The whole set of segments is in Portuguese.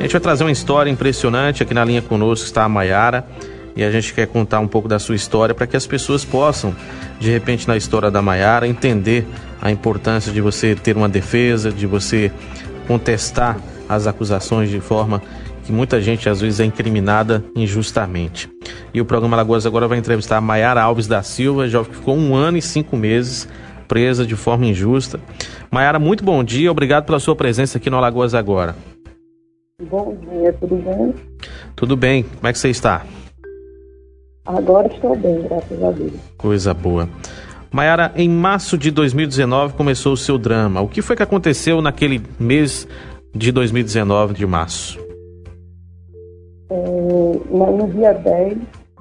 A gente vai trazer uma história impressionante. Aqui na linha conosco está a Maiara e a gente quer contar um pouco da sua história para que as pessoas possam, de repente, na história da Maiara, entender a importância de você ter uma defesa, de você contestar as acusações de forma que muita gente às vezes é incriminada injustamente. E o programa Lagoas agora vai entrevistar a Maiara Alves da Silva, jovem que ficou um ano e cinco meses presa de forma injusta. Maiara, muito bom dia, obrigado pela sua presença aqui no Alagoas Agora. Bom dia, tudo bem? Tudo bem, como é que você está? Agora estou bem, graças a Deus. Coisa boa. Maiara, em março de 2019 começou o seu drama. O que foi que aconteceu naquele mês de 2019 de março? É, no dia 10,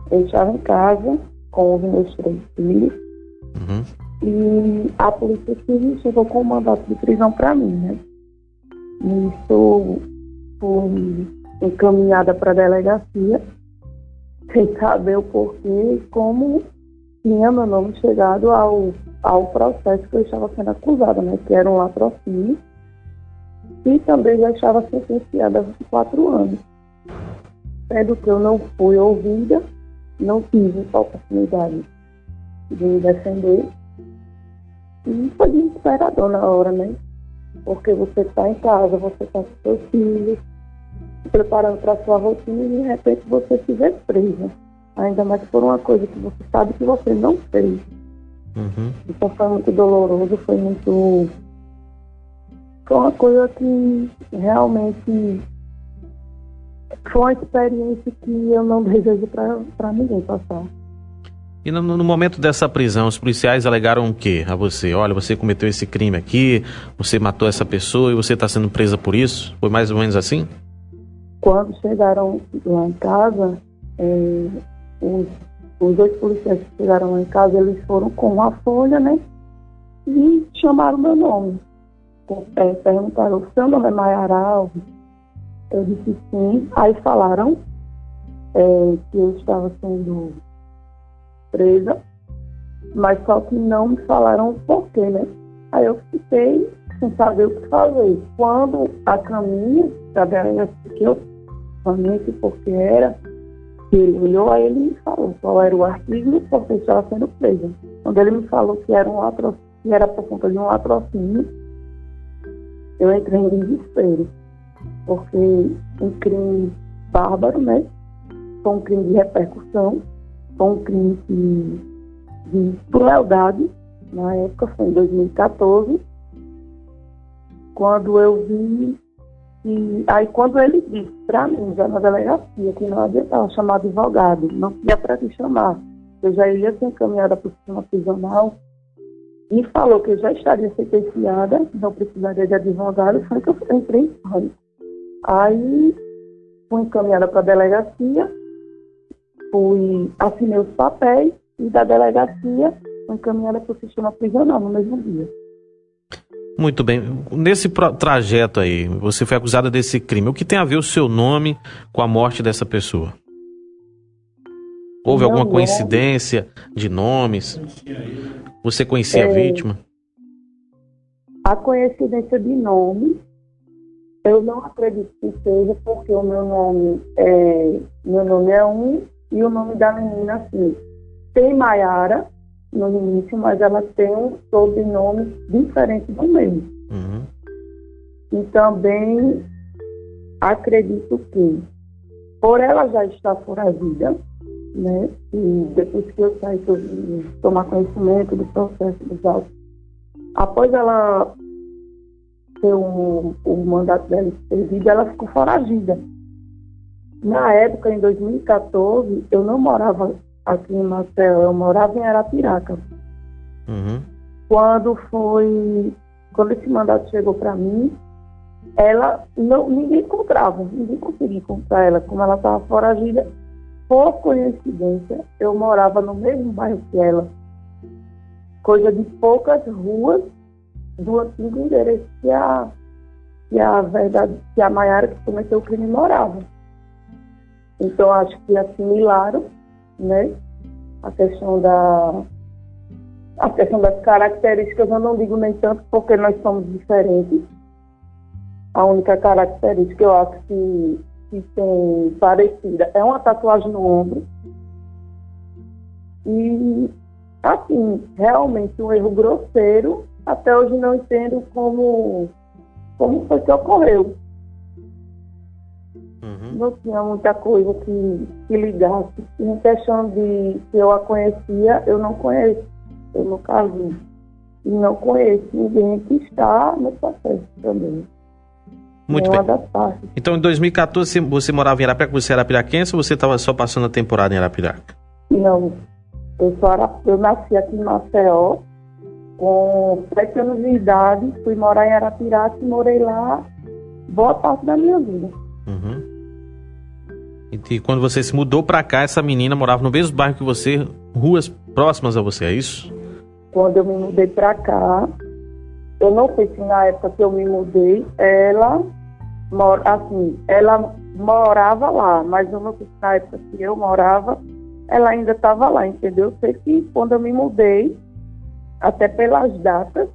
eu estava em casa com os meus três filhos uhum. e a polícia civil chegou com um mandato de prisão para mim, né? Isso fui encaminhada para a delegacia sem saber o porquê como tinha meu nome chegado ao, ao processo que eu estava sendo acusada, né? Que era um latrocínio. E também já estava sentenciada a quatro anos. Sendo que eu não fui ouvida, não tive essa oportunidade de me defender. E foi desesperador na hora, né? Porque você está em casa, você está com seus filhos, preparando para sua rotina e de repente você se vê presa. Ainda mais por uma coisa que você sabe que você não fez. Uhum. Então foi muito doloroso, foi muito. Foi uma coisa que realmente foi uma experiência que eu não desejo para ninguém passar. E no, no, momento dessa prisão, os policiais alegaram o quê a você? Olha, você cometeu esse crime aqui, você matou essa pessoa e você está sendo presa por isso? Foi mais ou menos assim? Quando chegaram lá em casa, é, os, os policiais que chegaram lá em casa, eles foram com uma folha, né? E chamaram meu nome. É, perguntaram, seu nome é Maiara Alves? Eu disse sim. Aí falaram é, que eu estava sendo presa, mas só que não me falaram o porquê, né? Aí eu fiquei sem saber o que fazer. Quando a caminho da que eu somente porque era, ele olhou, aí ele me falou qual era o artigo porque estava sendo presa. Quando ele me falou que era, um latrocínio, que era por conta de um latrocínio, eu entrei em desespero. Porque um crime bárbaro, né? Foi um crime de repercussão, foi um crime de, de crueldade. Na época, foi em 2014, quando eu vi e aí quando ele disse para mim, já na delegacia, que não adiantava chamar advogado, não tinha para que chamar, eu já ia ser encaminhada para o sistema prisional, e falou que eu já estaria sentenciada, não precisaria de advogado, foi que eu entrei em pânico. Aí fui encaminhada para a delegacia, fui, assinei os papéis, e da delegacia fui encaminhada para o sistema prisional no mesmo dia. Muito bem. Nesse trajeto aí, você foi acusada desse crime. O que tem a ver o seu nome com a morte dessa pessoa? Houve alguma coincidência de nomes? Você conhecia é, a vítima? A coincidência de nome, eu não acredito que seja, porque o meu nome é, meu nome é um e o nome da menina assim. Tem Maiara, no início, mas ela tem um sobrenome diferente do meu. Uhum. E também acredito que, por ela já estar foragida, né, e depois que eu saí, que eu tomar conhecimento do processo dos autos, após ela ter o, o mandato dela perdido, ela ficou foragida. Na época, em 2014, eu não morava aqui em Maceió, eu morava em Arapiraca. Uhum. Quando foi, quando esse mandato chegou para mim, ela não, ninguém encontrava, ninguém conseguia encontrar ela, como ela estava foragida. Por coincidência, eu morava no mesmo bairro que ela, coisa de poucas ruas do antigo endereço que a, que a verdade, que a Maiara que cometeu o crime morava. Então acho que assimilaram né? A questão da a questão das características eu não digo nem tanto porque nós somos diferentes. A única característica que eu acho que, que tem parecida é uma tatuagem no ombro. E, assim, realmente um erro grosseiro. Até hoje não entendo como, como foi que ocorreu. Não tinha muita coisa que, que ligasse. Em questão de se eu a conhecia, eu não conheço. Eu nunca vi. E não conheço ninguém que está no processo também. Muito bem. Então, em 2014, você morava em Arapiraca, você era piraquense ou você estava só passando a temporada em Arapiraca? Não. Eu, só era, eu nasci aqui em Maceió, com sete anos de idade, fui morar em Arapiraca e morei lá boa parte da minha vida. Uhum. E, quando você se mudou para cá, essa menina morava no mesmo bairro que você, ruas próximas a você, é isso? Quando eu me mudei para cá, eu não sei se na época que eu me mudei, ela mora assim, ela morava lá, mas eu não sei se na época que eu morava, ela ainda estava lá, entendeu? Eu sei que quando eu me mudei, até pelas datas,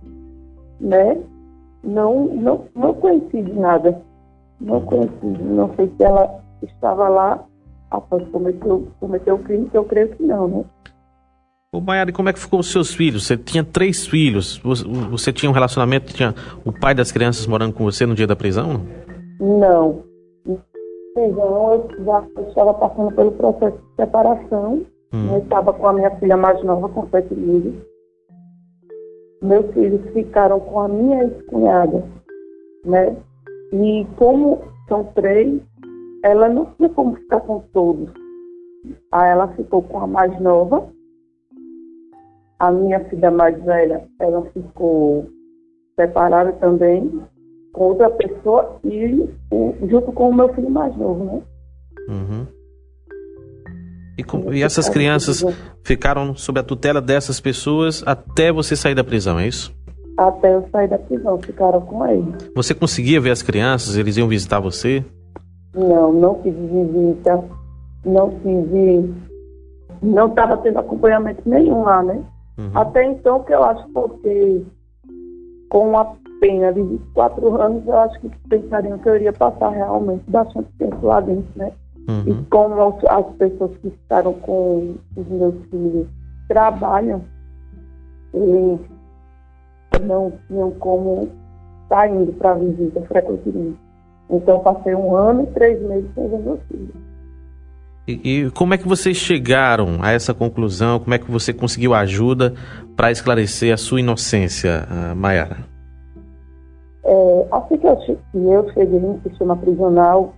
né? Não, não, não conheci de nada. Não conheci, não sei se ela estava lá após cometer, cometer o crime, que eu creio que não, né? Ô Maiara, como é que ficou os seus filhos? Você tinha três filhos. Você, você tinha um relacionamento, tinha o pai das crianças morando com você no dia da prisão? Não. Prisão, eu já estava passando pelo processo de separação. Hum. Eu estava com a minha filha mais nova, com sete meses. Meus filhos ficaram com a minha ex-cunhada, né? E como são três, ela não tinha como ficar com todos. Aí ela ficou com a mais nova. A minha filha mais velha, ela ficou separada também com outra pessoa e junto com o meu filho mais novo, né? Uhum. E, com, e essas crianças ficaram sob a tutela dessas pessoas até você sair da prisão, é isso? Até eu sair da prisão, ficaram com ele. Você conseguia ver as crianças? Eles iam visitar você? Não, não fiz visita, não fiz. Não estava tendo acompanhamento nenhum lá, né? Uhum. Até então, que eu acho porque com a pena de 24 anos, eu acho que pensariam que eu iria passar realmente bastante tempo lá dentro, né? Uhum. E como as pessoas que estavam com os meus filhos trabalham, eles não tinham como estar indo para a visita frequentemente. Então, passei um ano e três meses sem ver meus filhos. E, e, como é que vocês chegaram a essa conclusão? Como é que você conseguiu ajuda para esclarecer a sua inocência, Mayara? É, assim que eu, que eu cheguei no sistema prisional,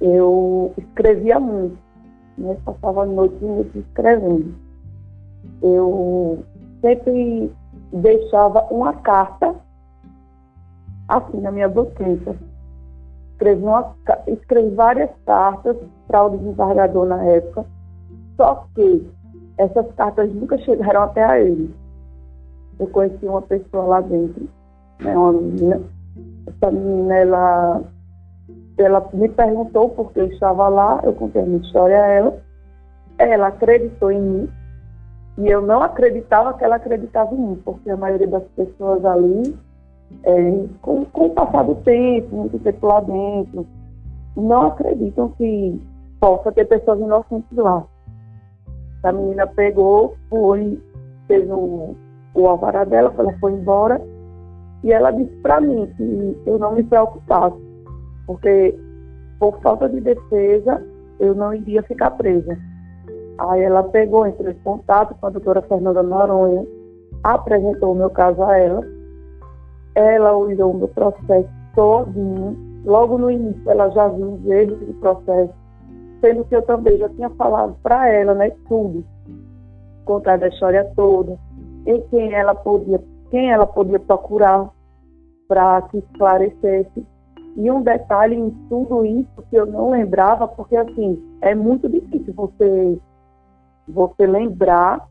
eu escrevia muito. Né? Passava noite e noite escrevendo. Eu sempre deixava uma carta assim na minha boqueta. Escrevi, uma, escrevi várias cartas para o desembargador na época, só que essas cartas nunca chegaram até a ele. Eu conheci uma pessoa lá dentro, né, uma menina. Essa menina, ela, ela me perguntou por que eu estava lá, eu contei a minha história a ela. Ela acreditou em mim, e eu não acreditava que ela acreditava em mim, porque a maioria das pessoas ali, é, com, com o passar do tempo, muito tempo lá dentro, não acreditam que possa ter pessoas inocentes lá. A menina pegou, foi, fez o, o alvará dela, ela foi embora, e ela disse para mim que eu não me preocupasse, porque por falta de defesa eu não iria ficar presa. Aí ela pegou, entrou em contato com a doutora Fernanda Noronha, apresentou o meu caso a ela. Ela olhou meu processo todinho. Logo no início ela já viu os erros do processo, sendo que eu também já tinha falado para ela, né, tudo. Contar da história toda, em quem ela podia, quem ela podia procurar para que esclarecesse. E um detalhe em tudo isso que eu não lembrava, porque assim, é muito difícil você você lembrar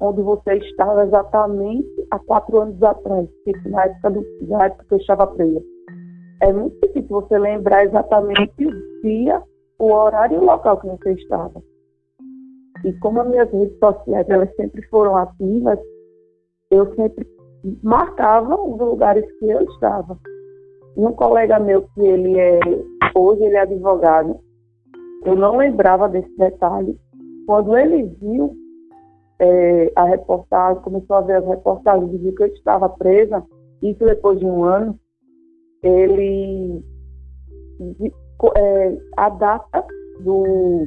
onde você estava exatamente há quatro anos atrás, na época, do, na época que eu estava presa. É muito difícil você lembrar exatamente o dia, o horário e o local que você estava. E como as minhas redes sociais elas sempre foram ativas, eu sempre marcava os lugares que eu estava. um colega meu que ele é, hoje ele é advogado, eu não lembrava desse detalhe. Quando ele viu é, a reportagem, começou a ver as reportagens e viu que eu estava presa, isso depois de um ano, ele é, a data do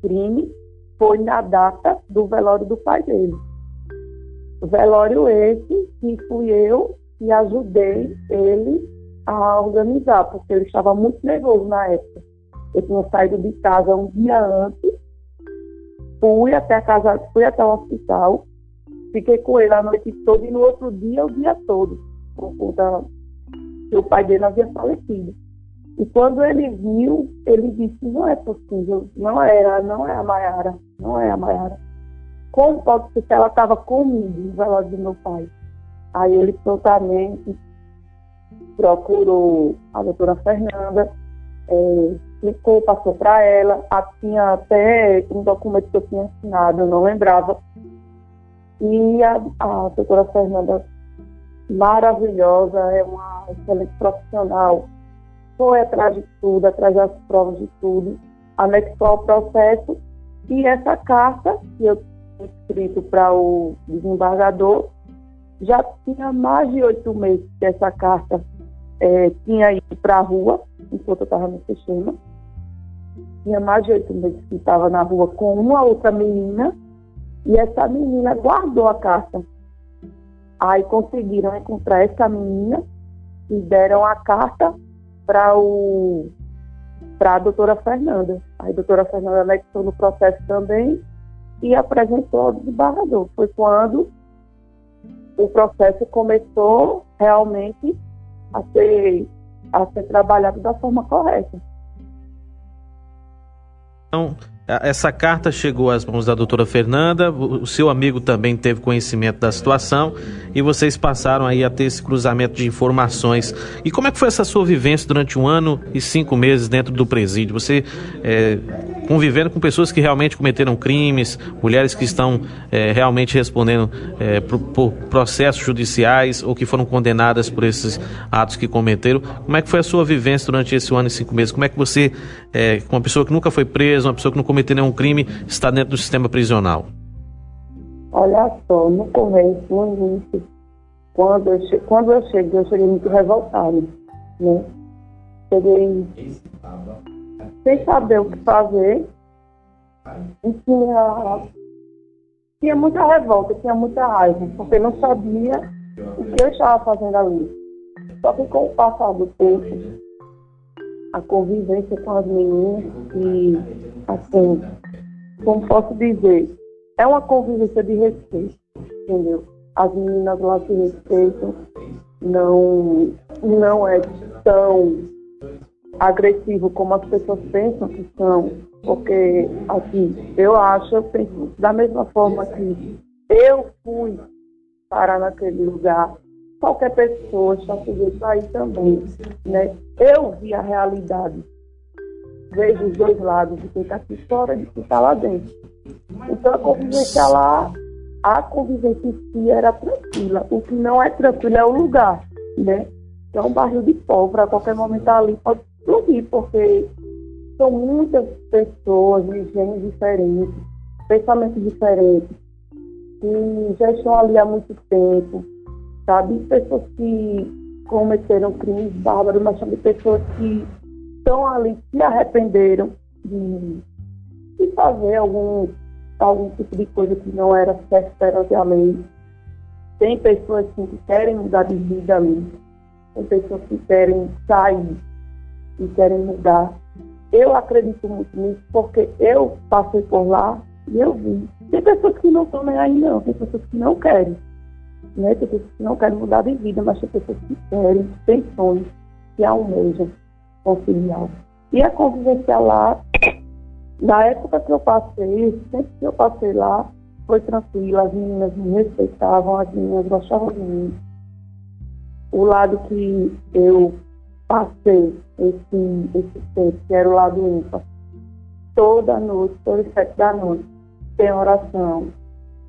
crime foi na data do velório do pai dele. Velório esse que fui eu que ajudei ele a organizar, porque ele estava muito nervoso na época. Eu tinha saído de casa um dia antes, fui até a casa, fui até o hospital, fiquei com ele a noite toda e no outro dia o dia todo, por conta que o pai dele havia falecido. E quando ele viu, ele disse, não é possível, não é, não é a Maiara, não é a Maiara. Como pode ser que ela estava comigo no velório do meu pai? Aí ele prontamente procurou a doutora Fernanda, é, explicou, passou para ela, a, tinha até um documento que eu tinha assinado, eu não lembrava. E a, a doutora Fernanda, maravilhosa, é uma excelente profissional, foi atrás de tudo, atrás das provas de tudo, anexou ao processo e essa carta que eu tinha escrito para o desembargador já tinha mais de oito meses que essa carta é, tinha ido para a rua, enquanto eu estava no sistema. Tinha mais de oito meses que estava na rua com uma outra menina e essa menina guardou a carta. Aí conseguiram encontrar essa menina e deram a carta para o para a doutora Fernanda. Aí a doutora Fernanda anexou no processo também e apresentou ao desembargador. Foi quando o processo começou realmente a ser, a ser trabalhado da forma correta. Então, essa carta chegou às mãos da doutora Fernanda, o seu amigo também teve conhecimento da situação e vocês passaram aí a ter esse cruzamento de informações. E como é que foi essa sua vivência durante um ano e cinco meses dentro do presídio? Você é, convivendo com pessoas que realmente cometeram crimes, mulheres que estão é, realmente respondendo é, por, por, processos judiciais ou que foram condenadas por esses atos que cometeram. Como é que foi a sua vivência durante esse ano e cinco meses? Como é que você, é, uma pessoa que nunca foi presa, uma pessoa que não cometeu nenhum crime, está dentro do sistema prisional? Olha só, no começo, no início, quando eu, che quando eu cheguei, eu cheguei muito revoltado, né? Cheguei sem saber o que fazer. E tinha, tinha muita revolta, tinha muita raiva, porque não sabia o que eu estava fazendo ali. Só que com o passar do tempo, a convivência com as meninas e, assim, como posso dizer, é uma convivência de respeito, entendeu? As meninas lá se respeitam, não, não é tão agressivo como as pessoas pensam que são, porque assim, eu acho, eu penso da mesma forma que eu fui parar naquele lugar, qualquer pessoa está sujeito aí também, né? Eu vi a realidade, vejo os dois lados, de quem está aqui fora e de quem está lá dentro. Então a convivência lá, a convivência em si era tranquila. O que não é tranquilo é o lugar, né? É um barril de pólvora, a qualquer momento ali pode porque são muitas pessoas de gêneros diferentes, pensamentos diferentes, que já estão ali há muito tempo, sabe? Pessoas que cometeram crimes bárbaros, mas também pessoas que estão ali, se arrependeram de, de fazer algum, algum tipo de coisa que não era certo perante a lei. Tem pessoas assim, que querem mudar de vida ali. Tem pessoas que querem sair e querem mudar. Eu acredito muito nisso porque eu passei por lá e eu vi. Tem pessoas que não estão nem aí não, tem pessoas que não querem. Né? Tem pessoas que não querem mudar de vida, mas tem pessoas que querem, que têm sonhos, que almejam conciliar. E a convivência lá, na época que eu passei, sempre que eu passei lá, foi tranquila, as meninas me respeitavam, as meninas gostavam de mim. O lado que eu passei esse, esse tempo, que era o lado ímpar, toda noite, todas as sete da noite, tem oração.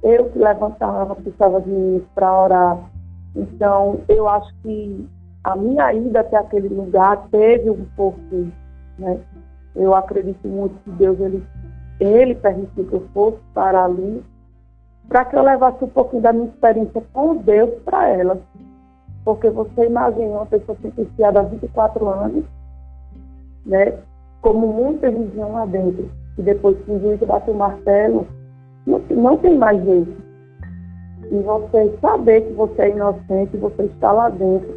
Eu que levantava, precisava de mim para orar. Então, eu acho que a minha ida até aquele lugar teve um porquê, né? Eu acredito muito que Deus, ele, ele permitiu que eu fosse para ali, para que eu levasse um pouquinho da minha experiência com Deus para ela. Porque você imagina uma pessoa sentenciada há 24 anos, né? Como muitas diziam lá dentro, que depois que o juiz bate o martelo, não, não tem mais jeito. E você saber que você é inocente, você está lá dentro,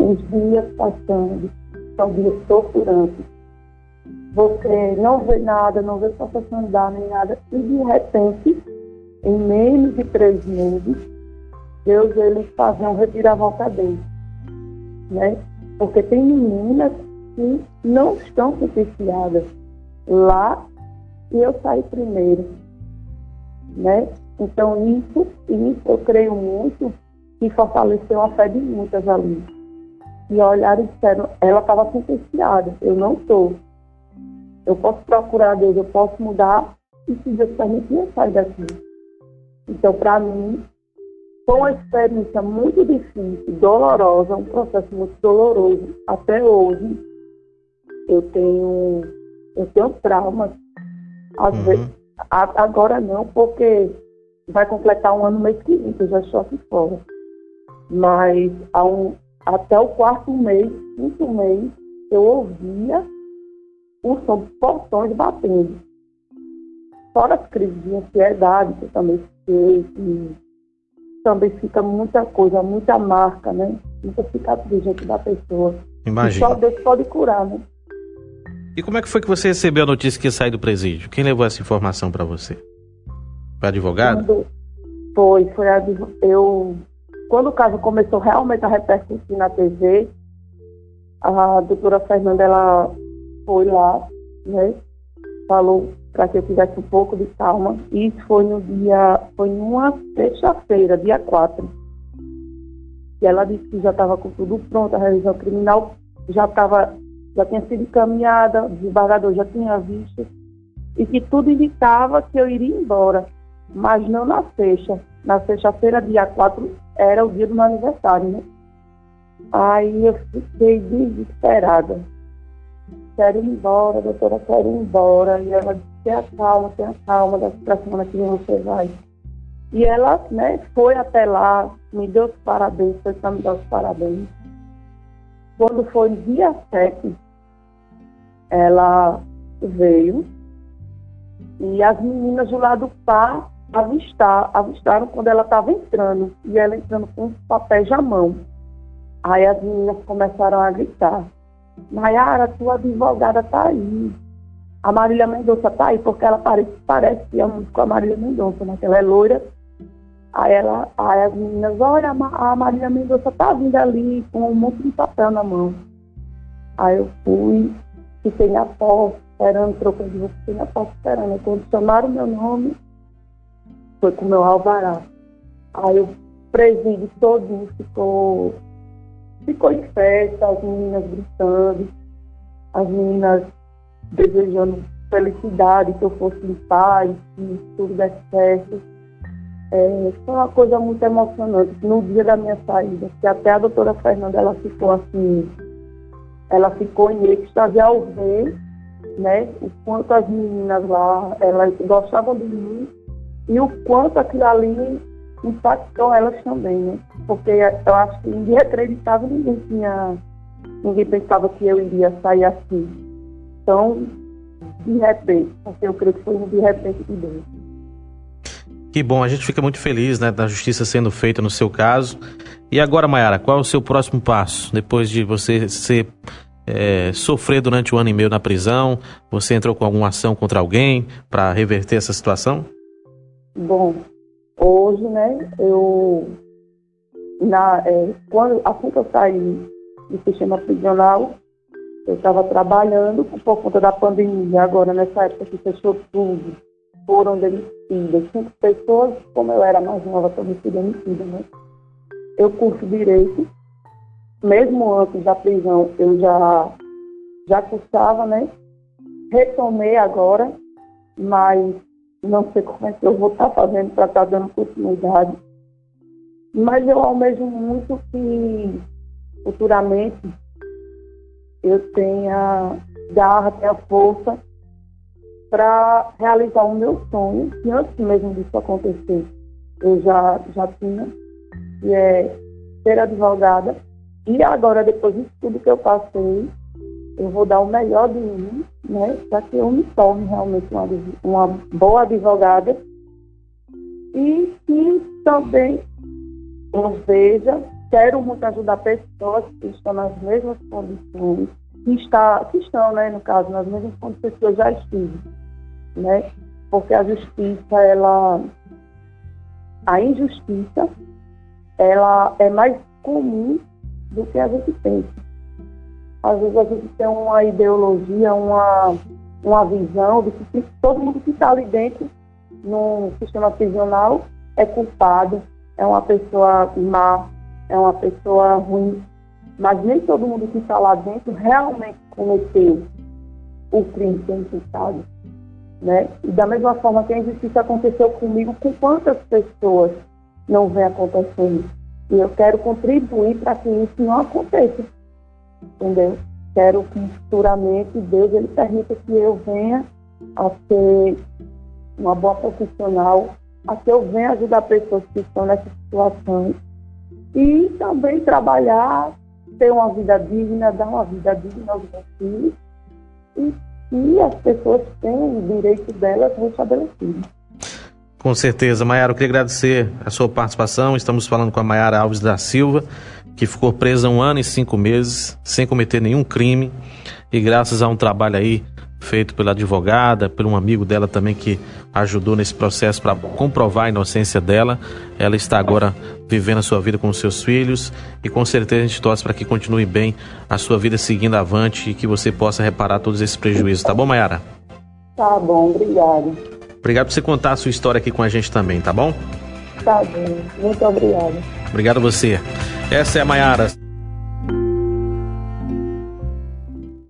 os dias passando, são dias torturantes. Você não vê nada, não vê processão andar nem nada, e de repente, em menos de três meses, Deus ele faz um reviravolta dele. Né? Porque tem meninas que não estão sentenciadas lá e eu saí primeiro. Né? Então isso, isso eu creio muito que fortaleceu a fé de muitas ali. E olharam e disseram, ela estava sentenciada, eu não estou. Eu posso procurar Deus, eu posso mudar, e se Deus permitir, eu saio daqui. Então, para mim, foi uma experiência muito difícil, dolorosa, um processo muito doloroso. Até hoje, eu tenho, eu tenho traumas. Às uhum. vezes, agora não, porque vai completar um ano mês que vem, que eu já estou aqui fora. Mas um, até o quarto mês, quinto mês, eu ouvia o som dos portões batendo. Fora as crises de ansiedade que eu também fiquei, que também fica muita coisa, muita marca, né? Muita cicatriz dentro da pessoa. Imagina. só Deus pode curar, né? E como é que foi que você recebeu a notícia que ia sair do presídio? Quem levou essa informação para você? Foi advogado? Quando foi, foi a, eu quando o caso começou realmente a repercutir na TV, a doutora Fernanda ela foi lá, né? Falou para que eu tivesse um pouco de calma. E isso foi no dia, foi numa sexta-feira, dia 4. E ela disse que já estava com tudo pronto, a revisão criminal já estava, já tinha sido encaminhada, o desembargador já tinha visto, e que tudo indicava que eu iria embora, mas não na sexta. Na sexta-feira, dia 4, era o dia do meu aniversário, né? Aí eu fiquei desesperada quero ir embora, doutora, quero ir embora. E ela disse, tenha calma, tenha calma, da semana que você vai. E ela, né, foi até lá, me deu os parabéns, foi para me dar os parabéns. Quando foi dia 7, ela veio e as meninas do lado par avistar, avistaram quando ela estava entrando, e ela entrando com os papéis na mão. Aí as meninas começaram a gritar. Maiara, tua advogada tá aí. A Marília Mendonça tá aí, porque ela parece, parece é muito com a Marília Mendonça, né? Que ela é loira. Aí, ela, aí as meninas, olha, a Marília Mendonça tá vindo ali com um monte de papel na mão. Aí eu fui, fiquei na porta, esperando, trocando de roupa, fiquei na porta esperando. quando chamaram meu nome, foi com o meu alvará. Aí o presídio todo ficou ficou em festa, as meninas gritando, as meninas desejando felicidade, que eu fosse em paz, que tudo desse certo. É, foi uma coisa muito emocionante. No dia da minha saída, que até a doutora Fernanda, ela ficou assim, ela ficou em êxtase ao ver, né, o quanto as meninas lá, elas gostavam de mim e o quanto aquilo ali impactou elas também, né? Porque eu acho que ninguém acreditava, ninguém tinha. Ninguém pensava que eu iria sair assim. Então, de repente, porque eu creio que foi de repente de Deus. Que bom, a gente fica muito feliz, né, da justiça sendo feita no seu caso. E agora, Mayara, qual é o seu próximo passo? Depois de você ser é, sofrer durante um ano e meio na prisão, você entrou com alguma ação contra alguém para reverter essa situação? Bom, Hoje, né, eu, na, é, quando, assim que eu saí do sistema prisional, eu estava trabalhando por conta da pandemia, agora nessa época que fechou tudo, foram demitidas. Cinco pessoas, como eu era mais nova, também fui demitida, né? Eu curso Direito, mesmo antes da prisão, eu já, já cursava, né? Retomei agora, mas não sei como é que eu vou estar fazendo para estar dando continuidade. Mas eu almejo muito que futuramente eu tenha garra, tenha força para realizar o meu sonho, que antes mesmo disso acontecer, eu já, já tinha, que é ser advogada. E agora, depois disso tudo que eu passei, eu vou dar o melhor de mim, né, para que eu me torne realmente uma, uma boa advogada e que também eu veja, quero muito ajudar pessoas que estão nas mesmas condições, que, está, que estão, né, no caso, nas mesmas condições que eu já estive, né, porque a justiça, ela, a injustiça, ela é mais comum do que a gente pensa. Às vezes a gente tem uma ideologia, uma, uma visão de que todo mundo que está ali dentro no sistema prisional é culpado, é uma pessoa má, é uma pessoa ruim. Mas nem todo mundo que está lá dentro realmente cometeu o crime que é imputado. Né? E da mesma forma que a injustiça aconteceu comigo, com quantas pessoas não vem acontecendo? E eu quero contribuir para que isso não aconteça. Entendeu? Quero que futuramente Deus ele permita que eu venha a ser uma boa profissional, a que eu venha ajudar pessoas que estão nessa situação e também trabalhar, ter uma vida digna, dar uma vida digna aos meus filhos e que as pessoas tenham o direito delas restabelecido. Com certeza, Maiara, eu queria agradecer a sua participação. Estamos falando com a Maiara Alves da Silva, que ficou presa um ano e cinco meses, sem cometer nenhum crime, e graças a um trabalho aí feito pela advogada, por um amigo dela também que ajudou nesse processo para comprovar a inocência dela. Ela está agora vivendo a sua vida com os seus filhos e com certeza a gente torce para que continue bem a sua vida seguindo avante e que você possa reparar todos esses prejuízos. Tá bom, Mayara? Tá bom, obrigado. Obrigado por você contar a sua história aqui com a gente também, tá bom? Tá bom, muito obrigada. Obrigado a você. Essa é a Mayara.